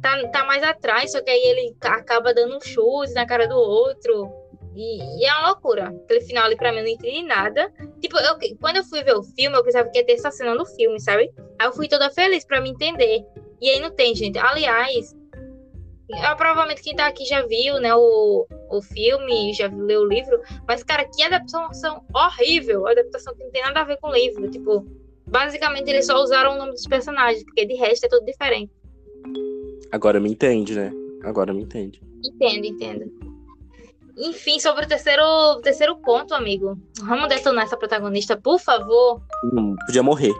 tá, tá mais atrás, só que aí ele acaba dando um chute na cara do outro. E, e, é uma loucura. Aquele final ali pra mim eu não entendi nada. Tipo, eu, quando eu fui ver o filme, eu pensava que ia ter essa cena no filme, sabe? Aí eu fui toda feliz pra me entender. E aí não tem, gente. Aliás, eu, provavelmente quem tá aqui já viu, né, o, o filme, já leu o livro, mas, cara, que adaptação horrível, adaptação que não tem nada a ver com o livro, tipo, basicamente eles só usaram o nome dos personagens, porque de resto é tudo diferente. Agora me entende, né? Agora me entende. Entendo, entendo. Enfim, sobre o terceiro, terceiro ponto, amigo. Vamos detonar essa protagonista, por favor. Hum, podia morrer.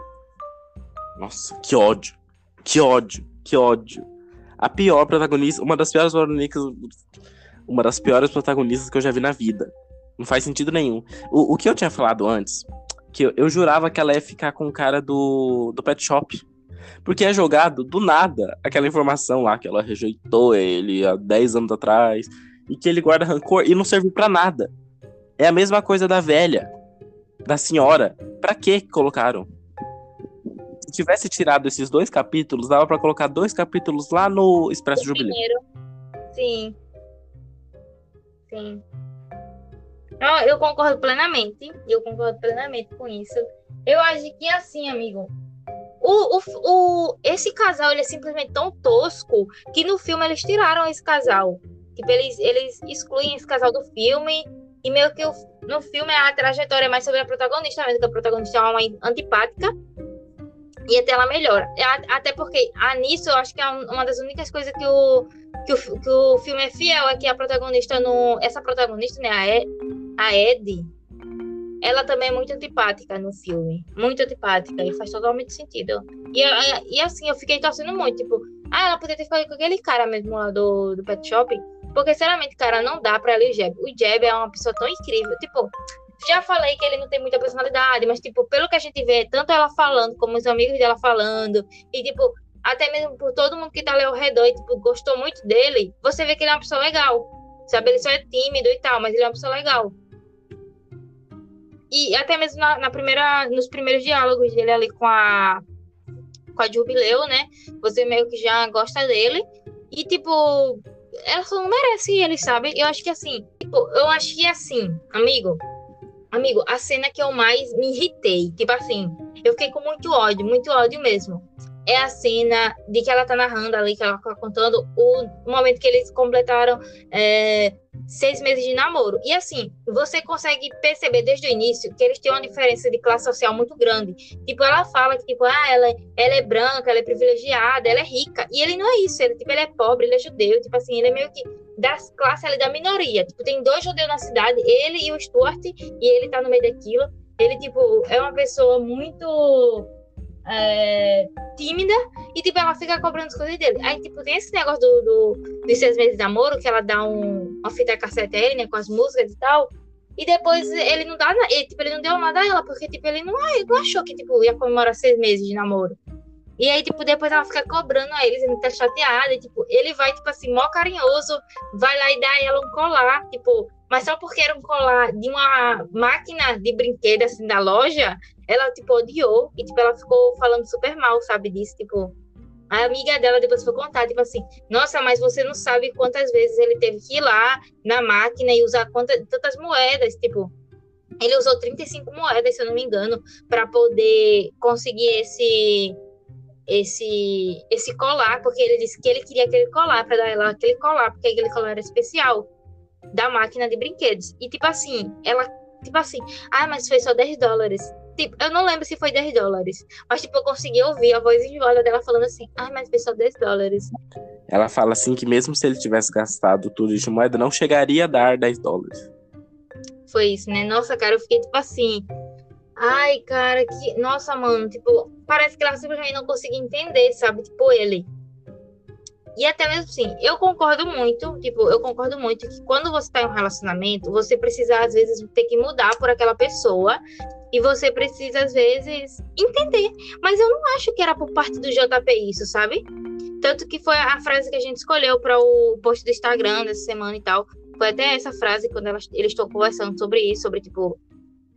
Nossa, que ódio. Que ódio. Que ódio a pior protagonista, uma das piores protagonistas, uma das piores protagonistas que eu já vi na vida. Não faz sentido nenhum. O, o que eu tinha falado antes, que eu, eu, jurava que ela ia ficar com o cara do, do pet shop. Porque é jogado do nada aquela informação lá que ela rejeitou ele há 10 anos atrás e que ele guarda rancor e não serve para nada. É a mesma coisa da velha. da senhora. Pra que colocaram? Se tivesse tirado esses dois capítulos, dava para colocar dois capítulos lá no Expresso Jubileu. Sim. Sim. Eu, eu concordo plenamente. Eu concordo plenamente com isso. Eu acho que assim, amigo. O, o, o, esse casal ele é simplesmente tão tosco que no filme eles tiraram esse casal. Tipo, eles, eles excluem esse casal do filme. E meio que o, no filme a trajetória é mais sobre a protagonista mesmo, que a protagonista é uma antipática. E até ela melhora. Até porque a nisso eu acho que é uma das únicas coisas que o, que o, que o filme é fiel, é que a protagonista no. Essa protagonista, né, a, Ed, a Ed, ela também é muito antipática no filme. Muito antipática. E faz totalmente sentido. E, e assim, eu fiquei torcendo muito, tipo, ah, ela poderia ter ficado com aquele cara mesmo lá do, do Pet Shop. Porque, sinceramente, cara, não dá pra ler o Jeb. O Jeb é uma pessoa tão incrível. Tipo, já falei que ele não tem muita personalidade, mas, tipo, pelo que a gente vê, tanto ela falando, como os amigos dela falando, e, tipo, até mesmo por todo mundo que tá ali ao redor e, tipo, gostou muito dele, você vê que ele é uma pessoa legal. Sabe? Ele só é tímido e tal, mas ele é uma pessoa legal. E até mesmo na, na primeira, nos primeiros diálogos dele ali com a com a Jubileu, né? Você meio que já gosta dele. E, tipo, ela só não merece ele, sabe? Eu acho que assim, tipo, eu acho que assim, amigo, amigo, a cena que eu mais me irritei, tipo assim, eu fiquei com muito ódio, muito ódio mesmo é a cena de que ela tá narrando ali, que ela tá contando o momento que eles completaram é, seis meses de namoro. E assim, você consegue perceber desde o início que eles têm uma diferença de classe social muito grande. Tipo, ela fala que, tipo, ah, ela, ela é branca, ela é privilegiada, ela é rica. E ele não é isso, ele, tipo, ele é pobre, ele é judeu, tipo assim, ele é meio que das classes ali da minoria. Tipo, tem dois judeus na cidade, ele e o Stuart, e ele tá no meio daquilo. Ele, tipo, é uma pessoa muito é, tímida e, tipo, ela fica cobrando as coisas dele. Aí, tipo, tem esse negócio do, do, dos seis meses de namoro, que ela dá um, uma fita cassete a ele, né, com as músicas e tal. E depois ele não dá, ele, tipo, ele não deu nada a ela, porque, tipo, ele não, não achou que, tipo, ia comemorar seis meses de namoro. E aí, tipo, depois ela fica cobrando a ele, ele tá chateada, e, tipo, ele vai, tipo assim, mó carinhoso, vai lá e dá a ela um colar, tipo, mas só porque era um colar de uma máquina de brinquedo, assim, da loja, ela, tipo, odiou. E, tipo, ela ficou falando super mal, sabe, disso. Tipo, a amiga dela depois foi contar, tipo assim, nossa, mas você não sabe quantas vezes ele teve que ir lá na máquina e usar quantas, tantas moedas, tipo, ele usou 35 moedas, se eu não me engano, para poder conseguir esse esse esse colar, porque ele disse que ele queria aquele colar para dar ela aquele colar, porque aquele colar era especial da máquina de brinquedos. E tipo assim, ela tipo assim, ah, mas foi só 10 dólares. Tipo, eu não lembro se foi 10 dólares, mas tipo, eu consegui ouvir a voz enjoada dela falando assim, ai, mas foi só 10 dólares. Ela fala assim que mesmo se ele tivesse gastado tudo de moeda, não chegaria a dar 10 dólares. Foi isso, né? Nossa, cara, eu fiquei tipo assim. Ai, cara, que. Nossa, mano, tipo, parece que ela simplesmente não conseguia entender, sabe? Tipo, ele. E até mesmo assim, eu concordo muito, tipo, eu concordo muito que quando você tá em um relacionamento, você precisa, às vezes, ter que mudar por aquela pessoa. E você precisa, às vezes, entender. Mas eu não acho que era por parte do JP isso, sabe? Tanto que foi a frase que a gente escolheu para o post do Instagram dessa semana e tal. Foi até essa frase quando eles estão conversando sobre isso, sobre, tipo,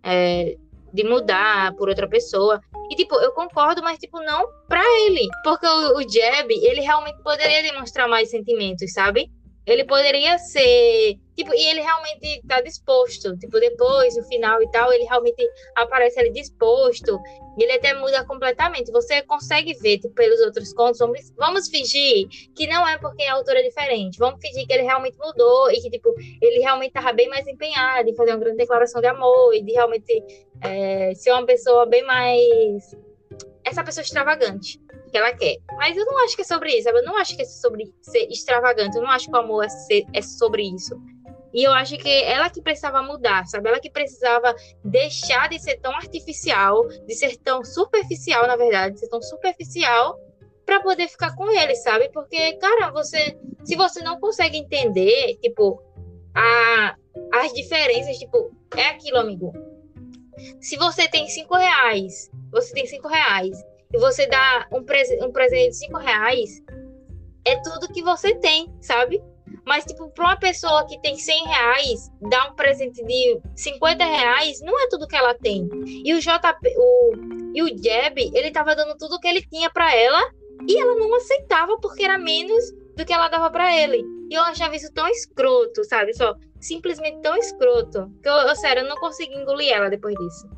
é, de mudar por outra pessoa. E, tipo, eu concordo, mas, tipo, não pra ele. Porque o, o Jeb, ele realmente poderia demonstrar mais sentimentos, sabe? Ele poderia ser. Tipo, e ele realmente tá disposto. Tipo, depois, no final e tal, ele realmente aparece ali disposto. Ele até muda completamente. Você consegue ver, tipo, pelos outros contos. Vamos, vamos fingir que não é porque a autora é diferente. Vamos fingir que ele realmente mudou e que, tipo, ele realmente tava bem mais empenhado em fazer uma grande declaração de amor e de realmente é, ser uma pessoa bem mais. Essa pessoa extravagante que ela quer. Mas eu não acho que é sobre isso, sabe? Eu não acho que é sobre ser extravagante. Eu não acho que o amor é, ser, é sobre isso. E eu acho que ela que precisava mudar, sabe? Ela que precisava deixar de ser tão artificial, de ser tão superficial, na verdade, de ser tão superficial para poder ficar com ele, sabe? Porque, cara, você, se você não consegue entender, tipo, a, as diferenças, tipo, é aquilo, amigo. Se você tem cinco reais, você tem cinco reais, e você dá um, um presente de cinco reais, é tudo que você tem, sabe? Mas, tipo, pra uma pessoa que tem 100 reais, dar um presente de 50 reais não é tudo que ela tem. E o JP, o, e o Jeb, ele tava dando tudo que ele tinha para ela e ela não aceitava porque era menos do que ela dava para ele. E eu achava isso tão escroto, sabe? Só simplesmente tão escroto. Que eu, eu sério, eu não consegui engolir ela depois disso.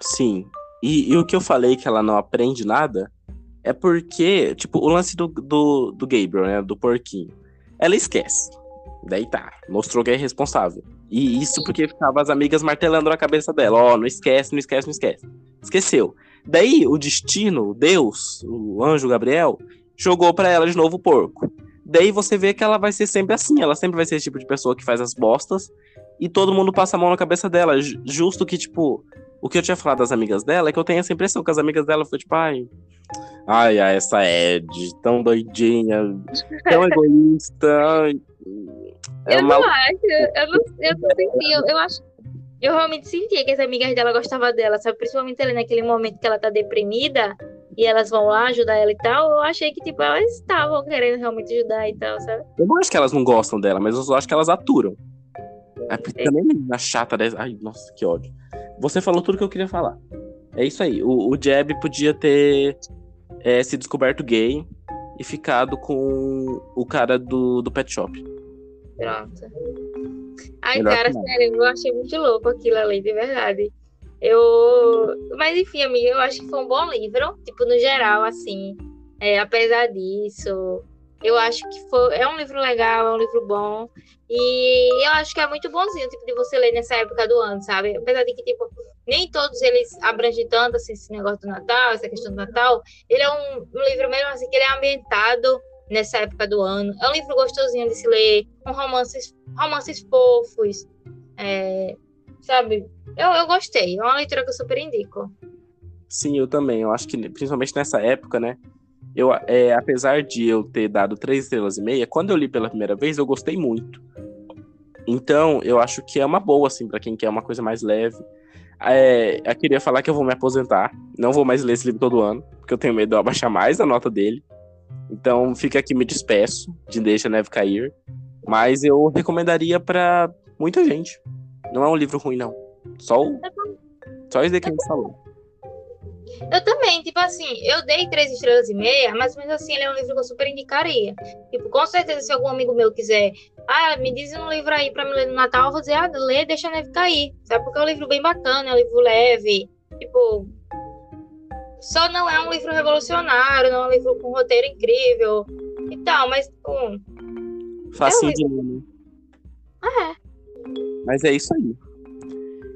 Sim. E, e o que eu falei que ela não aprende nada é porque, tipo, o lance do, do, do Gabriel, né? Do porquinho ela esquece. Daí tá, mostrou que é responsável. E isso porque ficava as amigas martelando na cabeça dela: ó, oh, não esquece, não esquece, não esquece. Esqueceu. Daí o destino, Deus, o anjo Gabriel, jogou para ela de novo o porco. Daí você vê que ela vai ser sempre assim, ela sempre vai ser esse tipo de pessoa que faz as bostas e todo mundo passa a mão na cabeça dela. Justo que, tipo, o que eu tinha falado das amigas dela é que eu tenho essa impressão que as amigas dela foi tipo, ai, ai, ai essa Ed, tão doidinha, tão [laughs] egoísta. É eu uma... não acho, eu não, eu não senti, eu, eu acho. Eu realmente sentia que as amigas dela gostavam dela, sabe? Principalmente ali naquele momento que ela tá deprimida e elas vão lá ajudar ela e tal. Eu achei que, tipo, elas estavam querendo realmente ajudar e tal, sabe? Eu não acho que elas não gostam dela, mas eu acho que elas aturam. É porque também na chata dessa. Ai, nossa, que ódio. Você falou tudo que eu queria falar. É isso aí. O, o Jeb podia ter é, se descoberto gay e ficado com o cara do, do pet shop. Pronto. Ai, Melhor cara, sério, eu achei muito louco aquilo ali, de verdade. Eu. Mas enfim, amiga, eu acho que foi um bom livro. Tipo, no geral, assim. É, apesar disso, eu acho que foi, é um livro legal, é um livro bom. E eu acho que é muito bonzinho, tipo, de você ler nessa época do ano, sabe? Apesar de que, tipo, nem todos eles abrangem tanto, assim, esse negócio do Natal, essa questão do Natal. Ele é um, um livro mesmo, assim, que ele é ambientado nessa época do ano. É um livro gostosinho de se ler, com romances, romances fofos, é, sabe? Eu, eu gostei, é uma leitura que eu super indico. Sim, eu também. Eu acho que, principalmente nessa época, né? Eu, é, apesar de eu ter dado três estrelas e meia, quando eu li pela primeira vez, eu gostei muito. Então, eu acho que é uma boa, assim, para quem quer uma coisa mais leve. É, eu queria falar que eu vou me aposentar. Não vou mais ler esse livro todo ano, porque eu tenho medo de eu abaixar mais a nota dele. Então, fica aqui, me despeço de Deixa a Neve Cair. Mas eu recomendaria para muita gente. Não é um livro ruim, não. Só, o, só isso daqui que a gente falou. Eu também, tipo assim, eu dei três estrelas e meia, mas mesmo assim ele é um livro que eu super indicaria. Tipo, com certeza, se algum amigo meu quiser, ah, me diz um livro aí pra me ler no Natal, eu vou dizer, ah, lê, deixa a neve cair. Sabe? Porque é um livro bem bacana, é um livro leve. Tipo, só não é um livro revolucionário, não é um livro com roteiro incrível e tal, mas, tipo. Facinho é um de ler, né? Ah, é. Mas é isso aí.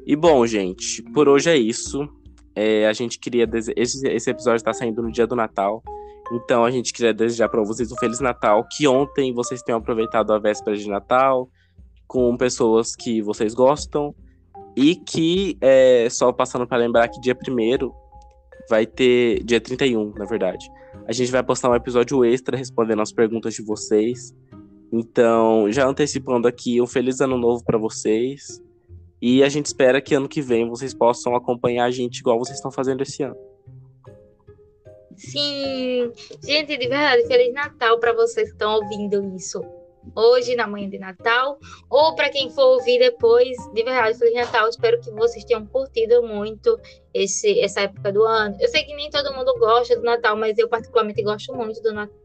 E bom, gente, por hoje é isso. É, a gente queria. Dese... Esse, episódio está saindo no dia do Natal. Então a gente queria desejar para vocês um Feliz Natal. Que ontem vocês tenham aproveitado a véspera de Natal com pessoas que vocês gostam. E que, é, só passando para lembrar que dia 1 vai ter. Dia 31, na verdade. A gente vai postar um episódio extra respondendo as perguntas de vocês. Então, já antecipando aqui, um feliz ano novo para vocês. E a gente espera que ano que vem vocês possam acompanhar a gente igual vocês estão fazendo esse ano. Sim, gente, de verdade, Feliz Natal para vocês que estão ouvindo isso hoje, na manhã de Natal, ou para quem for ouvir depois, de verdade, Feliz Natal. Espero que vocês tenham curtido muito esse, essa época do ano. Eu sei que nem todo mundo gosta do Natal, mas eu particularmente gosto muito do Natal.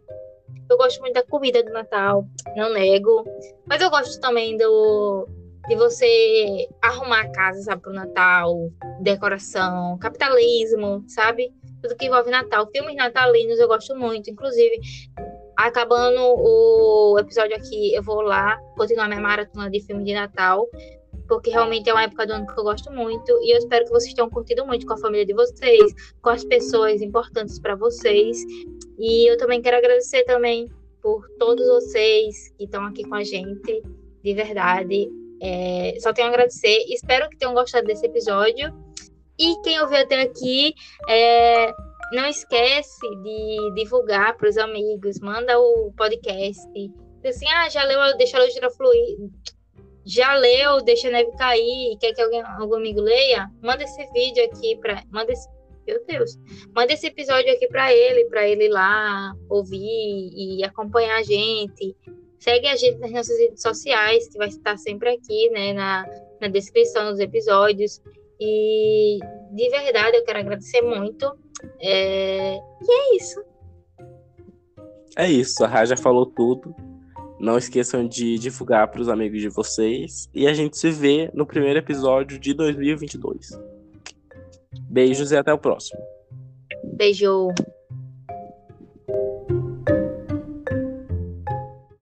Eu gosto muito da comida do Natal, não nego. Mas eu gosto também do, de você arrumar a casa, sabe, pro Natal, decoração, capitalismo, sabe? Tudo que envolve Natal. Filmes natalinos eu gosto muito. Inclusive, acabando o episódio aqui, eu vou lá continuar minha maratona de filme de Natal, porque realmente é uma época do ano que eu gosto muito. E eu espero que vocês tenham curtido muito com a família de vocês, com as pessoas importantes para vocês. E eu também quero agradecer também por todos vocês que estão aqui com a gente, de verdade. É, só tenho a agradecer. Espero que tenham gostado desse episódio. E quem ouviu até aqui, é, não esquece de divulgar para os amigos. Manda o podcast. Assim, ah, já leu, deixa a fluir. Já leu, deixa a neve cair. Quer que alguém, algum amigo leia? Manda esse vídeo aqui para. Manda esse meu Deus. Manda esse episódio aqui para ele, para ele ir lá ouvir e acompanhar a gente Segue a gente nas nossas redes sociais, que vai estar sempre aqui, né, na, na descrição dos episódios. E de verdade eu quero agradecer muito. É... E é isso. É isso, a Raja falou tudo. Não esqueçam de divulgar para os amigos de vocês. E a gente se vê no primeiro episódio de 2022. Beijos e até o próximo. Beijo.